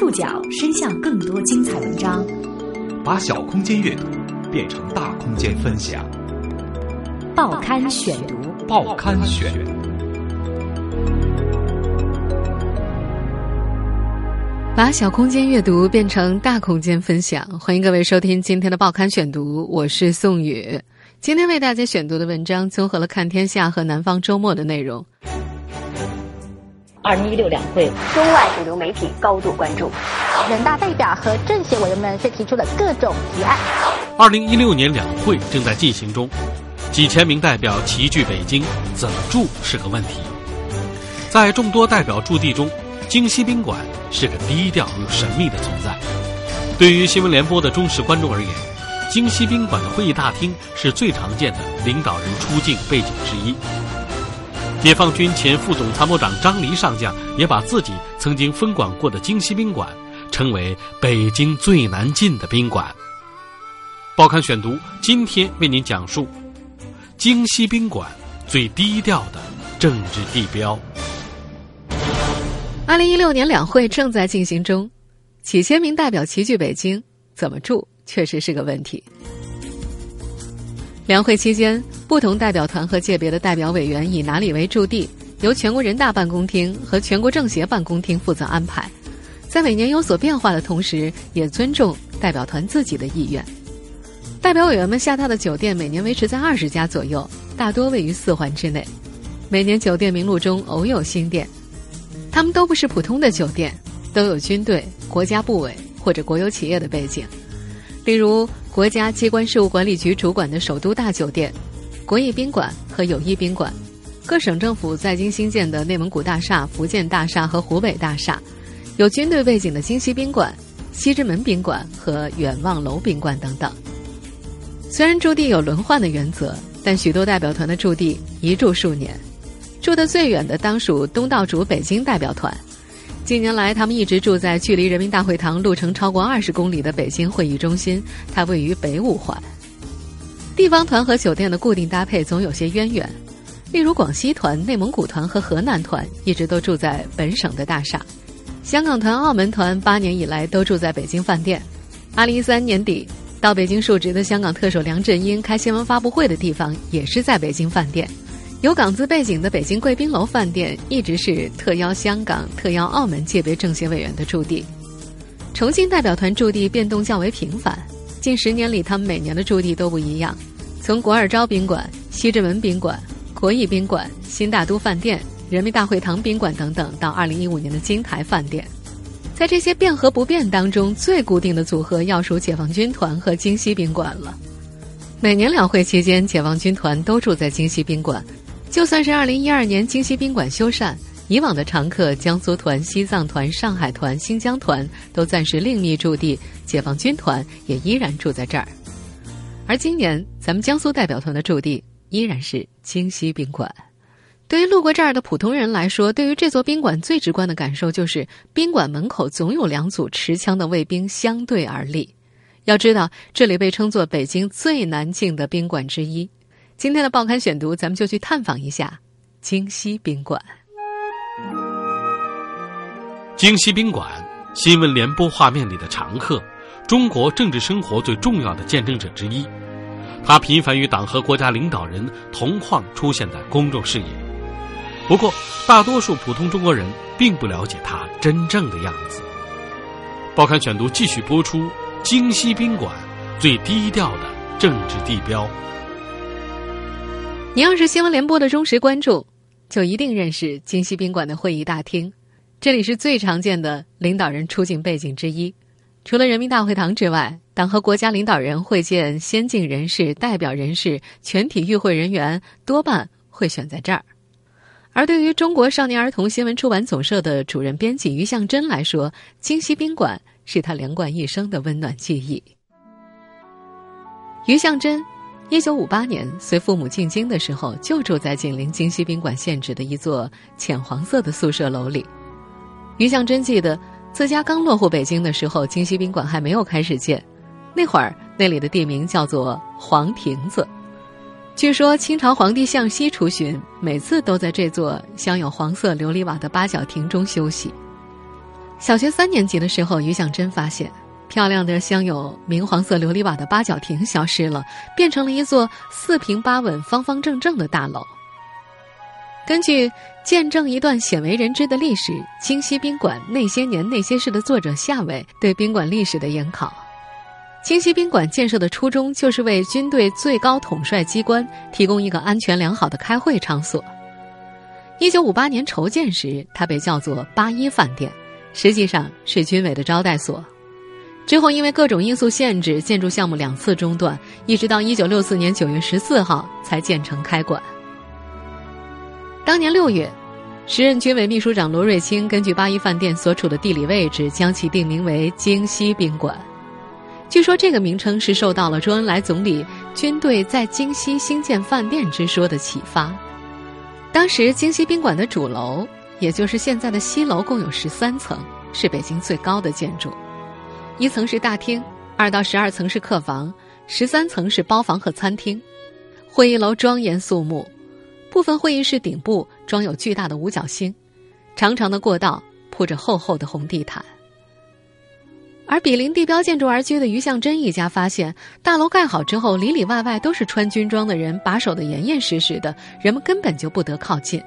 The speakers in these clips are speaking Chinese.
触角伸向更多精彩文章，把小空间阅读变成大空间分享。报刊选读，报刊选。把小空间阅读变成大空间分享，欢迎各位收听今天的报刊选读，我是宋宇。今天为大家选读的文章综合了《看天下》和《南方周末》的内容。二零一六两会，中外主流媒体高度关注，人大代表和政协委员们却提出了各种提案。二零一六年两会正在进行中，几千名代表齐聚北京，怎么住是个问题。在众多代表驻地中，京西宾馆是个低调又神秘的存在。对于新闻联播的忠实观众而言，京西宾馆的会议大厅是最常见的领导人出境背景之一。解放军前副总参谋长张黎上将也把自己曾经分管过的京西宾馆称为北京最难进的宾馆。报刊选读今天为您讲述京西宾馆最低调的政治地标。二零一六年两会正在进行中，几千名代表齐聚北京，怎么住确实是个问题。两会期间，不同代表团和界别的代表委员以哪里为驻地，由全国人大办公厅和全国政协办公厅负责安排。在每年有所变化的同时，也尊重代表团自己的意愿。代表委员们下榻的酒店每年维持在二十家左右，大多位于四环之内。每年酒店名录中偶有新店，他们都不是普通的酒店，都有军队、国家部委或者国有企业的背景，例如。国家机关事务管理局主管的首都大酒店、国艺宾馆和友谊宾馆，各省政府在京新建的内蒙古大厦、福建大厦和湖北大厦，有军队背景的京西宾馆、西直门宾馆和远望楼宾馆等等。虽然驻地有轮换的原则，但许多代表团的驻地一住数年，住得最远的当属东道主北京代表团。近年来，他们一直住在距离人民大会堂路程超过二十公里的北京会议中心，它位于北五环。地方团和酒店的固定搭配总有些渊源，例如广西团、内蒙古团和河南团一直都住在本省的大厦，香港团、澳门团八年以来都住在北京饭店。二零一三年底到北京述职的香港特首梁振英开新闻发布会的地方也是在北京饭店。有港资背景的北京贵宾楼饭店一直是特邀香港、特邀澳门界别政协委员的驻地。重庆代表团驻地变动较为频繁，近十年里，他们每年的驻地都不一样。从国尔昭宾馆、西直门宾馆、国艺宾馆、新大都饭店、人民大会堂宾馆等等，到二零一五年的金台饭店，在这些变和不变当中，最固定的组合要数解放军团和京西宾馆了。每年两会期间，解放军团都住在京西宾馆。就算是二零一二年京西宾馆修缮，以往的常客江苏团、西藏团、上海团、新疆团都暂时另觅驻地，解放军团也依然住在这儿。而今年咱们江苏代表团的驻地依然是京西宾馆。对于路过这儿的普通人来说，对于这座宾馆最直观的感受就是，宾馆门口总有两组持枪的卫兵相对而立。要知道，这里被称作北京最难进的宾馆之一。今天的报刊选读，咱们就去探访一下京西宾馆。京西宾馆，新闻联播画面里的常客，中国政治生活最重要的见证者之一。他频繁与党和国家领导人同框出现在公众视野。不过，大多数普通中国人并不了解他真正的样子。报刊选读继续播出：京西宾馆，最低调的政治地标。你要是新闻联播的忠实观众，就一定认识京西宾馆的会议大厅。这里是最常见的领导人出境背景之一。除了人民大会堂之外，党和国家领导人会见先进人士、代表人士、全体与会人员，多半会选在这儿。而对于中国少年儿童新闻出版总社的主任编辑于向真来说，京西宾馆是他连贯一生的温暖记忆。于向真。一九五八年，随父母进京的时候，就住在紧邻京西宾馆现址的一座浅黄色的宿舍楼里。于向真记得，自家刚落户北京的时候，京西宾馆还没有开始建，那会儿那里的地名叫做黄亭子。据说清朝皇帝向西出巡，每次都在这座镶有黄色琉璃瓦的八角亭中休息。小学三年级的时候，于向珍发现，漂亮的镶有明黄色琉璃瓦的八角亭消失了，变成了一座四平八稳、方方正正的大楼。根据《见证一段鲜为人知的历史：京西宾馆那些年那些事》的作者夏伟对宾馆历史的研考，京西宾馆建设的初衷就是为军队最高统帅机关提供一个安全良好的开会场所。一九五八年筹建时，它被叫做八一饭店，实际上是军委的招待所。之后因为各种因素限制，建筑项目两次中断，一直到一九六四年九月十四号才建成开馆。当年六月，时任军委秘书长罗瑞卿根据八一饭店所处的地理位置，将其定名为京西宾馆。据说这个名称是受到了周恩来总理军队在京西兴建饭店之说的启发。当时京西宾馆的主楼，也就是现在的西楼，共有十三层，是北京最高的建筑。一层是大厅，二到十二层是客房，十三层是包房和餐厅。会议楼庄严肃穆，部分会议室顶部装有巨大的五角星，长长的过道铺着厚厚的红地毯。而比邻地标建筑而居的于向真一家发现，大楼盖好之后，里里外外都是穿军装的人，把守的严严实实的，人们根本就不得靠近。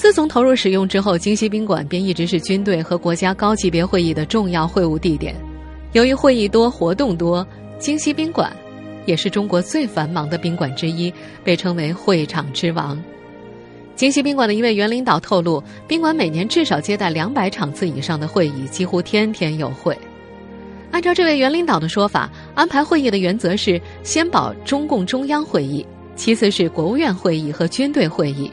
自从投入使用之后，京西宾馆便一直是军队和国家高级别会议的重要会晤地点。由于会议多、活动多，京西宾馆也是中国最繁忙的宾馆之一，被称为“会场之王”。京西宾馆的一位原领导透露，宾馆每年至少接待两百场次以上的会议，几乎天天有会。按照这位原领导的说法，安排会议的原则是先保中共中央会议，其次是国务院会议和军队会议。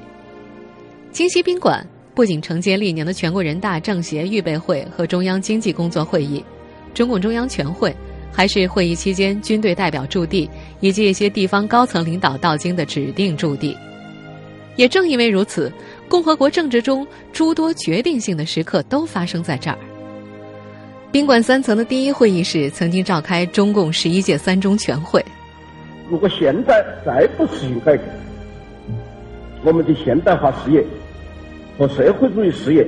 京西宾馆不仅承接历年的全国人大、政协预备会和中央经济工作会议、中共中央全会，还是会议期间军队代表驻地以及一些地方高层领导到京的指定驻地。也正因为如此，共和国政治中诸多决定性的时刻都发生在这儿。宾馆三层的第一会议室曾经召开中共十一届三中全会。如果现在再不实行改革，我们的现代化事业和社会主义事业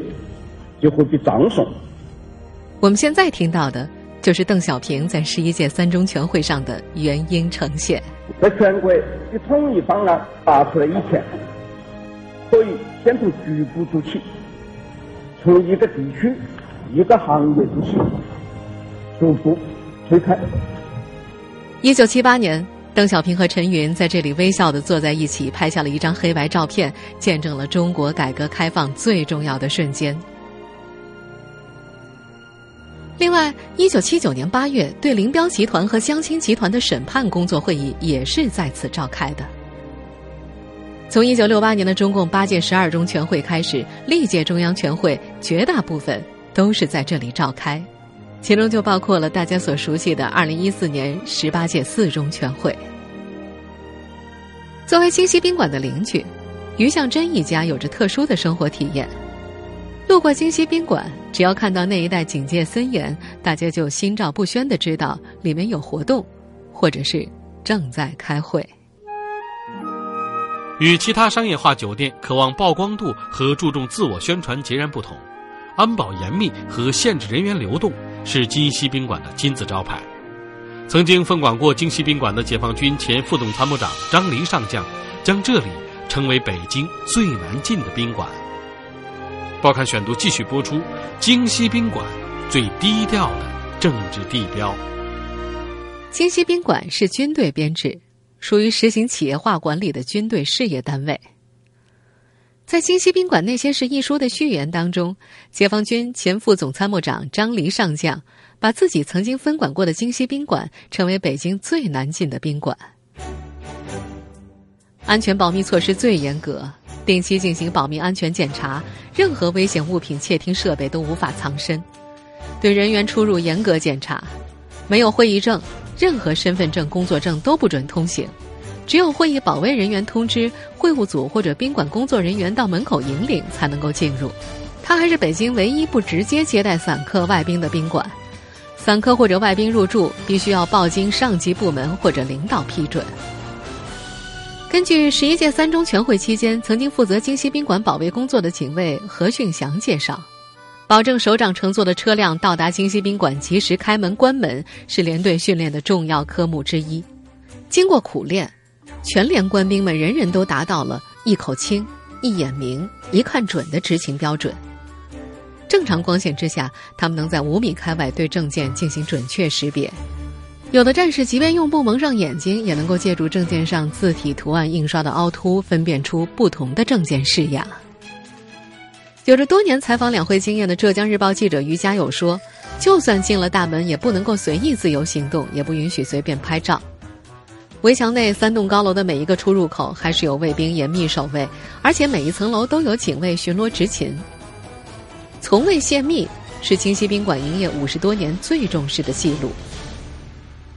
就会被葬送。我们现在听到的就是邓小平在十一届三中全会上的原因呈现。在全国的统一方案发出来以前。可以先从局部做起，从一个地区、一个行业做起，逐步推开。一九七八年，邓小平和陈云在这里微笑的坐在一起，拍下了一张黑白照片，见证了中国改革开放最重要的瞬间。另外，一九七九年八月，对林彪集团和江青集团的审判工作会议也是在此召开的。从一九六八年的中共八届十二中全会开始，历届中央全会绝大部分都是在这里召开，其中就包括了大家所熟悉的二零一四年十八届四中全会。作为京西宾馆的邻居，于向真一家有着特殊的生活体验。路过京西宾馆，只要看到那一带警戒森严，大家就心照不宣的知道里面有活动，或者是正在开会。与其他商业化酒店渴望曝光度和注重自我宣传截然不同，安保严密和限制人员流动是京西宾馆的金字招牌。曾经分管过京西宾馆的解放军前副总参谋长张黎上将，将这里称为北京最难进的宾馆。报刊选读继续播出：京西宾馆最低调的政治地标。京西宾馆是军队编制。属于实行企业化管理的军队事业单位。在《京西宾馆那些事》一书的序言当中，解放军前副总参谋长张黎上将把自己曾经分管过的京西宾馆称为北京最难进的宾馆，安全保密措施最严格，定期进行保密安全检查，任何危险物品、窃听设备都无法藏身，对人员出入严格检查，没有会议证。任何身份证、工作证都不准通行，只有会议保卫人员通知会务组或者宾馆工作人员到门口引领才能够进入。它还是北京唯一不直接接待散客外宾的宾馆，散客或者外宾入住必须要报经上级部门或者领导批准。根据十一届三中全会期间曾经负责京西宾馆保卫工作的警卫何训祥介绍，保证首长乘坐的车辆到达京西宾馆及时开门关门是连队训练的重要科目之一。经过苦练，全连官兵们人人都达到了一口清、一眼明、一看准的执勤标准。正常光线之下，他们能在五米开外对证件进行准确识别。有的战士即便用布蒙上眼睛，也能够借助证件上字体图案印刷的凹凸，分辨出不同的证件式样。有着多年采访两会经验的浙江日报记者于家友说：“就算进了大门，也不能够随意自由行动，也不允许随便拍照。围墙内三栋高楼的每一个出入口，还是有卫兵严密守卫，而且每一层楼都有警卫巡逻执勤。”从未泄密是京西宾馆营业五十多年最重视的记录。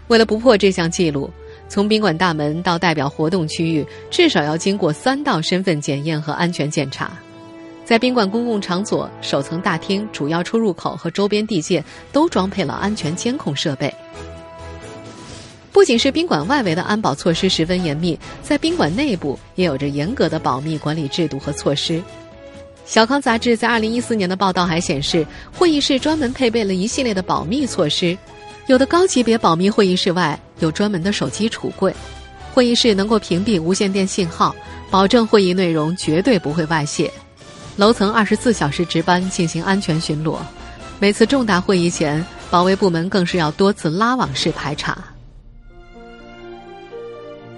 为了不破这项记录，从宾馆大门到代表活动区域，至少要经过三道身份检验和安全检查。在宾馆公共场所首层大厅、主要出入口和周边地界都装配了安全监控设备。不仅是宾馆外围的安保措施十分严密，在宾馆内部也有着严格的保密管理制度和措施。小康杂志在二零一四年的报道还显示，会议室专门配备了一系列的保密措施，有的高级别保密会议室外有专门的手机储柜，会议室能够屏蔽无线电信号，保证会议内容绝对不会外泄。楼层二十四小时值班进行安全巡逻，每次重大会议前，保卫部门更是要多次拉网式排查。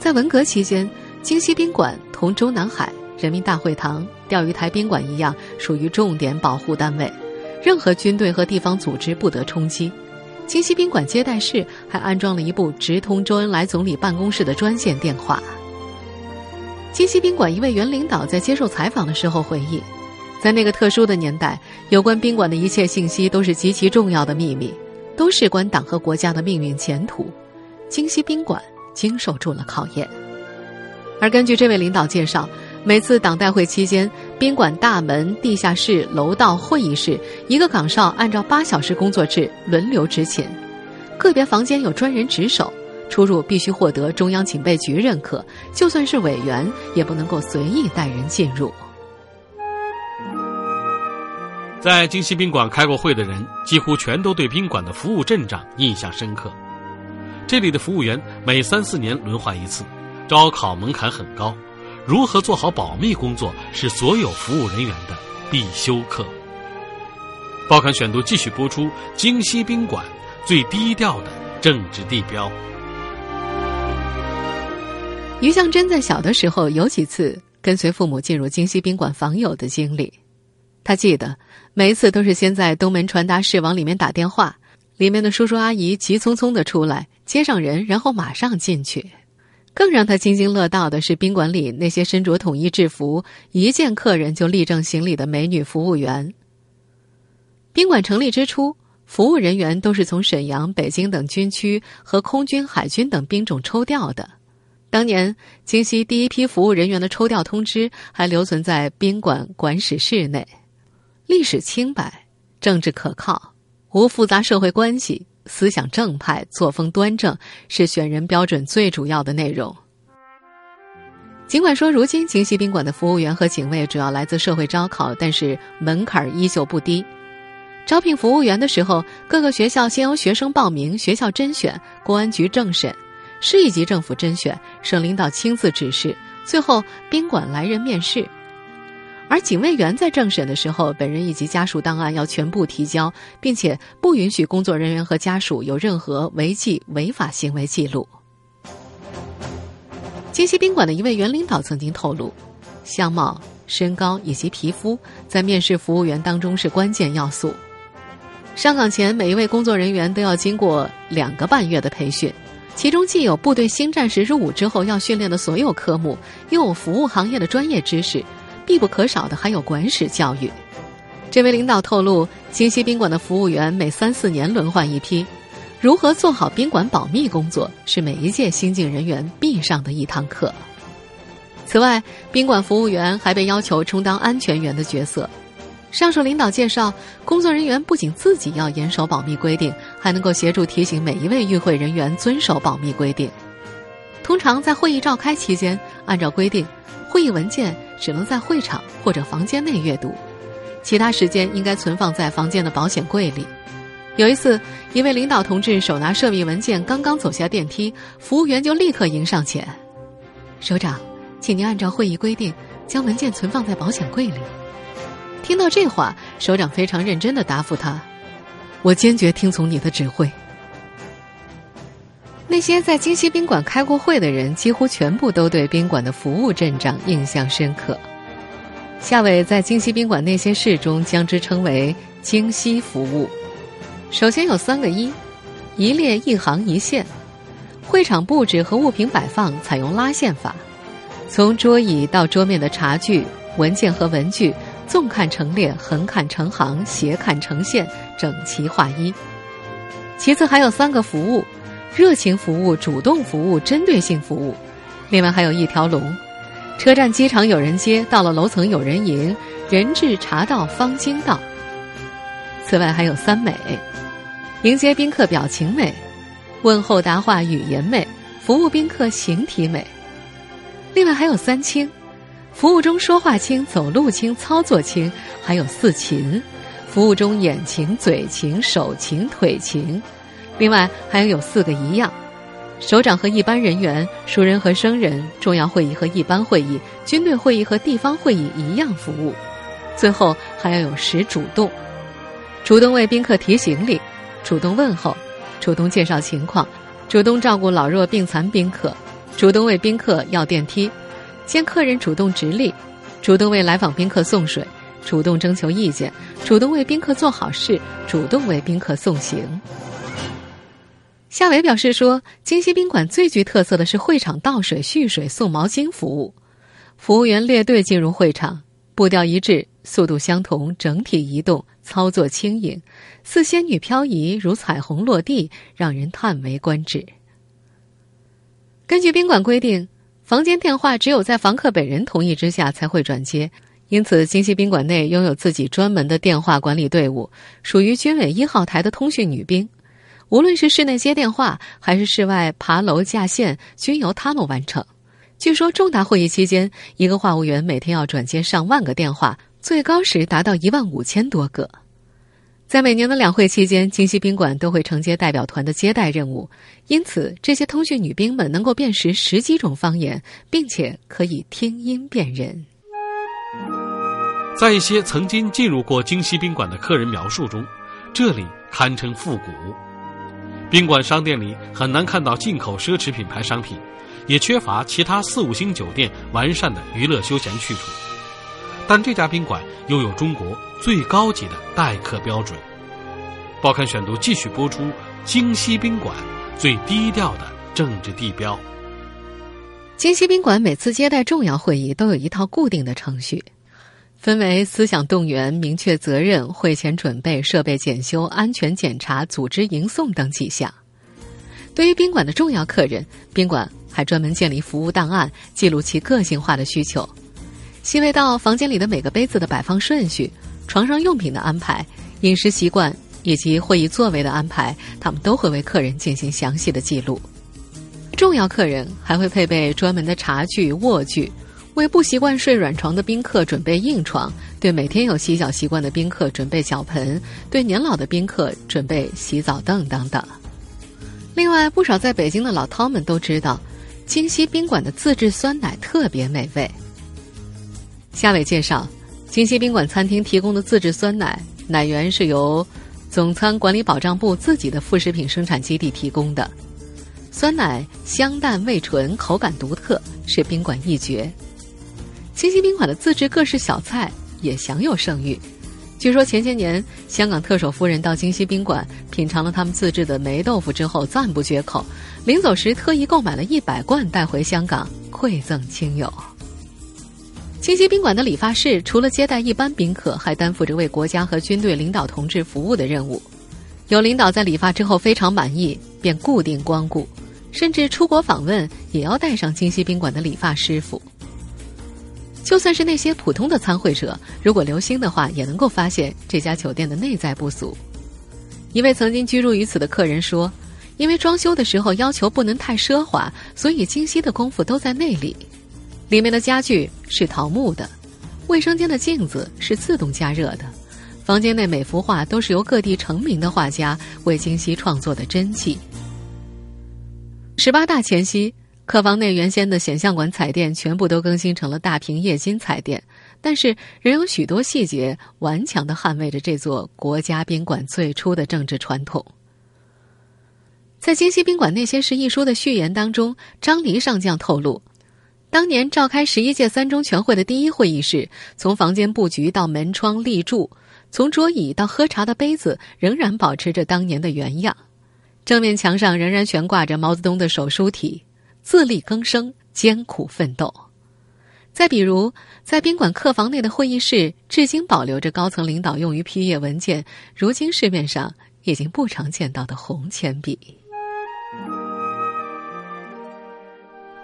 在文革期间，京西宾馆同中南海。人民大会堂、钓鱼台宾馆一样，属于重点保护单位，任何军队和地方组织不得冲击。京西宾馆接待室还安装了一部直通周恩来总理办公室的专线电话。京西宾馆一位原领导在接受采访的时候回忆，在那个特殊的年代，有关宾馆的一切信息都是极其重要的秘密，都事关党和国家的命运前途。京西宾馆经受住了考验，而根据这位领导介绍。每次党代会期间，宾馆大门、地下室、楼道、会议室，一个岗哨按照八小时工作制轮流执勤，个别房间有专人值守，出入必须获得中央警备局认可，就算是委员也不能够随意带人进入。在京西宾馆开过会的人，几乎全都对宾馆的服务阵仗印象深刻。这里的服务员每三四年轮换一次，招考门槛很高。如何做好保密工作是所有服务人员的必修课。报刊选读继续播出：京西宾馆最低调的政治地标。于向真在小的时候有几次跟随父母进入京西宾馆访友的经历，他记得每一次都是先在东门传达室往里面打电话，里面的叔叔阿姨急匆匆的出来接上人，然后马上进去。更让他津津乐道的是，宾馆里那些身着统一制服、一见客人就立正行礼的美女服务员。宾馆成立之初，服务人员都是从沈阳、北京等军区和空军、海军等兵种抽调的。当年，京西第一批服务人员的抽调通知还留存在宾馆管史室内。历史清白，政治可靠，无复杂社会关系。思想正派、作风端正是选人标准最主要的内容。尽管说如今京西宾馆的服务员和警卫主要来自社会招考，但是门槛依旧不低。招聘服务员的时候，各个学校先由学生报名，学校甄选，公安局政审，市一级政府甄选，省领导亲自指示，最后宾馆来人面试。而警卫员在政审的时候，本人以及家属档案要全部提交，并且不允许工作人员和家属有任何违纪违法行为记录。京西宾馆的一位原领导曾经透露，相貌、身高以及皮肤在面试服务员当中是关键要素。上岗前，每一位工作人员都要经过两个半月的培训，其中既有部队新战士入伍之后要训练的所有科目，又有服务行业的专业知识。必不可少的还有管史教育。这位领导透露，京西宾馆的服务员每三四年轮换一批。如何做好宾馆保密工作，是每一届新进人员必上的一堂课。此外，宾馆服务员还被要求充当安全员的角色。上述领导介绍，工作人员不仅自己要严守保密规定，还能够协助提醒每一位与会人员遵守保密规定。通常在会议召开期间，按照规定，会议文件只能在会场或者房间内阅读，其他时间应该存放在房间的保险柜里。有一次，一位领导同志手拿涉密文件，刚刚走下电梯，服务员就立刻迎上前：“首长，请您按照会议规定，将文件存放在保险柜里。”听到这话，首长非常认真的答复他：“我坚决听从你的指挥。”那些在京西宾馆开过会的人，几乎全部都对宾馆的服务阵仗印象深刻。夏伟在京西宾馆那些事中，将之称为“京西服务”。首先有三个一，一列一行一线，会场布置和物品摆放采用拉线法，从桌椅到桌面的茶具、文件和文具，纵看成列，横看成行，斜看成线，整齐划一。其次还有三个服务：热情服务、主动服务、针对性服务。另外还有一条龙，车站、机场有人接，到了楼层有人迎，人至茶到方经到。此外还有三美。迎接宾客表情美，问候答话语言美，服务宾客形体美。另外还有三轻，服务中说话轻、走路轻、操作轻，还有四勤，服务中眼勤、嘴勤、手勤、腿勤。另外还要有四个一样，首长和一般人员、熟人和生人、重要会议和一般会议、军队会议和地方会议一样服务。最后还要有十主动，主动为宾客提行李。主动问候，主动介绍情况，主动照顾老弱病残宾客，主动为宾客要电梯，见客人主动直立，主动为来访宾客送水，主动征求意见，主动为宾客做好事，主动为宾客送行。夏伟表示说，京西宾馆最具特色的是会场倒水、蓄水、送毛巾服务，服务员列队进入会场，步调一致，速度相同，整体移动。操作轻盈，似仙女飘移，如彩虹落地，让人叹为观止。根据宾馆规定，房间电话只有在房客本人同意之下才会转接，因此京西宾馆内拥有自己专门的电话管理队伍，属于军委一号台的通讯女兵。无论是室内接电话，还是室外爬楼架线，均由他们完成。据说重大会议期间，一个话务员每天要转接上万个电话。最高时达到一万五千多个。在每年的两会期间，京西宾馆都会承接代表团的接待任务，因此这些通讯女兵们能够辨识十几种方言，并且可以听音辨人。在一些曾经进入过京西宾馆的客人描述中，这里堪称复古。宾馆商店里很难看到进口奢侈品牌商品，也缺乏其他四五星酒店完善的娱乐休闲去处。但这家宾馆拥有中国最高级的待客标准。报刊选读继续播出：京西宾馆最低调的政治地标。京西宾馆每次接待重要会议都有一套固定的程序，分为思想动员、明确责任、会前准备、设备检修、安全检查、组织迎送等几项。对于宾馆的重要客人，宾馆还专门建立服务档案，记录其个性化的需求。细微到房间里的每个杯子的摆放顺序、床上用品的安排、饮食习惯以及会议座位的安排，他们都会为客人进行详细的记录。重要客人还会配备专门的茶具、卧具，为不习惯睡软床的宾客准备硬床，对每天有洗脚习惯的宾客准备脚盆，对年老的宾客准备洗澡凳等等。另外，不少在北京的老饕们都知道，京西宾馆的自制酸奶特别美味。夏伟介绍，京西宾馆餐厅提供的自制酸奶奶源是由总餐管理保障部自己的副食品生产基地提供的，酸奶香淡味纯，口感独特，是宾馆一绝。京西宾馆的自制各式小菜也享有盛誉，据说前些年香港特首夫人到京西宾馆品尝了他们自制的霉豆腐之后赞不绝口，临走时特意购买了一百罐带回香港馈赠亲友。京西宾馆的理发室除了接待一般宾客，还担负着为国家和军队领导同志服务的任务。有领导在理发之后非常满意，便固定光顾，甚至出国访问也要带上京西宾馆的理发师傅。就算是那些普通的参会者，如果留心的话，也能够发现这家酒店的内在不俗。一位曾经居住于此的客人说：“因为装修的时候要求不能太奢华，所以京西的功夫都在内里。”里面的家具是桃木的，卫生间的镜子是自动加热的，房间内每幅画都是由各地成名的画家为京西创作的真迹。十八大前夕，客房内原先的显像管彩电全部都更新成了大屏液晶彩电，但是仍有许多细节顽强的捍卫着这座国家宾馆最初的政治传统。在《京西宾馆那些事》一书的序言当中，张黎上将透露，当年召开十一届三中全会的第一会议室，从房间布局到门窗立柱，从桌椅到喝茶的杯子，仍然保持着当年的原样。正面墙上仍然悬挂着毛泽东的手书体“自力更生，艰苦奋斗”。再比如，在宾馆客房内的会议室，至今保留着高层领导用于批阅文件，如今市面上已经不常见到的红铅笔。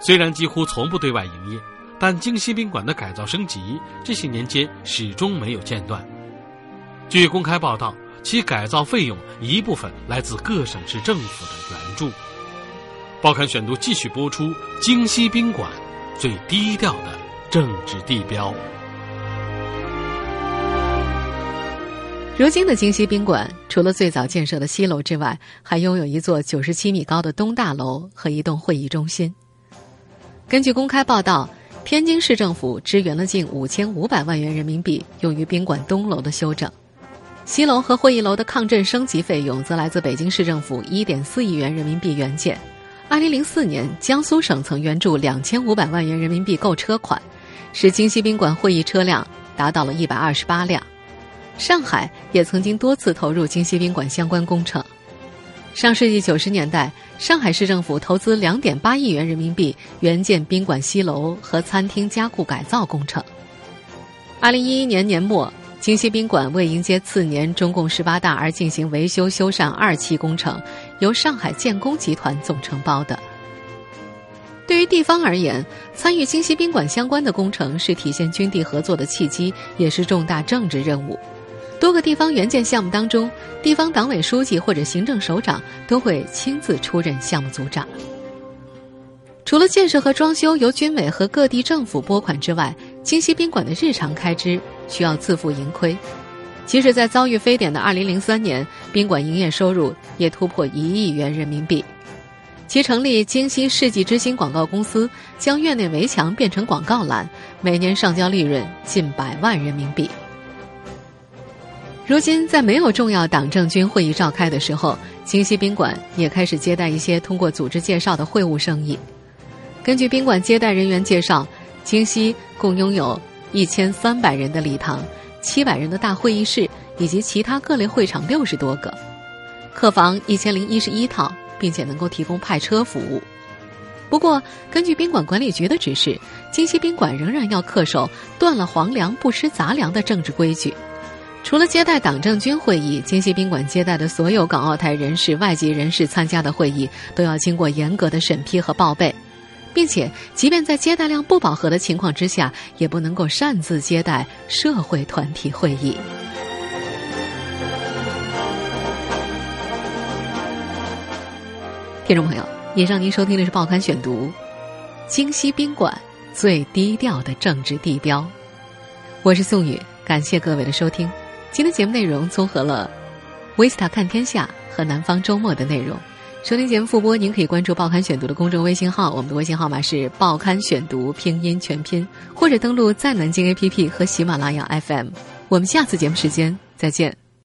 虽然几乎从不对外营业，但京西宾馆的改造升级这些年间始终没有间断。据公开报道。其改造费用一部分来自各省市政府的援助。报刊选读继续播出：京西宾馆最低调的政治地标。如今的京西宾馆，除了最早建设的西楼之外，还拥有一座九十七米高的东大楼和一栋会议中心。根据公开报道，天津市政府支援了近五千五百万元人民币，用于宾馆东楼的修整。西楼和会议楼的抗震升级费用则来自北京市政府一点四亿元人民币援建。二零零四年，江苏省曾援助两千五百万元人民币购车款，使京西宾馆会议车辆达到了一百二十八辆。上海也曾经多次投入京西宾馆相关工程。上世纪九十年代，上海市政府投资两点八亿元人民币援建宾馆西楼和餐厅加固改造工程。二零一一年年末。京西宾馆为迎接次年中共十八大而进行维修修缮二期工程，由上海建工集团总承包的。对于地方而言，参与京西宾馆相关的工程是体现军地合作的契机，也是重大政治任务。多个地方援建项目当中，地方党委书记或者行政首长都会亲自出任项目组长。除了建设和装修由军委和各地政府拨款之外，京西宾馆的日常开支。需要自负盈亏，即使在遭遇非典的二零零三年，宾馆营业收入也突破一亿元人民币。其成立京西世纪之星广告公司，将院内围墙变成广告栏，每年上交利润近百万人民币。如今，在没有重要党政军会议召开的时候，京西宾馆也开始接待一些通过组织介绍的会务生意。根据宾馆接待人员介绍，京西共拥有。一千三百人的礼堂，七百人的大会议室，以及其他各类会场六十多个，客房一千零一十一套，并且能够提供派车服务。不过，根据宾馆管理局的指示，京西宾馆仍然要恪守“断了皇粮不吃杂粮”的政治规矩。除了接待党政军会议，京西宾馆接待的所有港澳台人士、外籍人士参加的会议，都要经过严格的审批和报备。并且，即便在接待量不饱和的情况之下，也不能够擅自接待社会团体会议。听众朋友，以上您收听的是《报刊选读》，京西宾馆最低调的政治地标。我是宋宇，感谢各位的收听。今天节目内容综合了《维斯塔看天下》和《南方周末》的内容。收听节目复播，您可以关注《报刊选读》的公众微信号，我们的微信号码是“报刊选读”拼音全拼，或者登录在南京 APP 和喜马拉雅 FM。我们下次节目时间再见。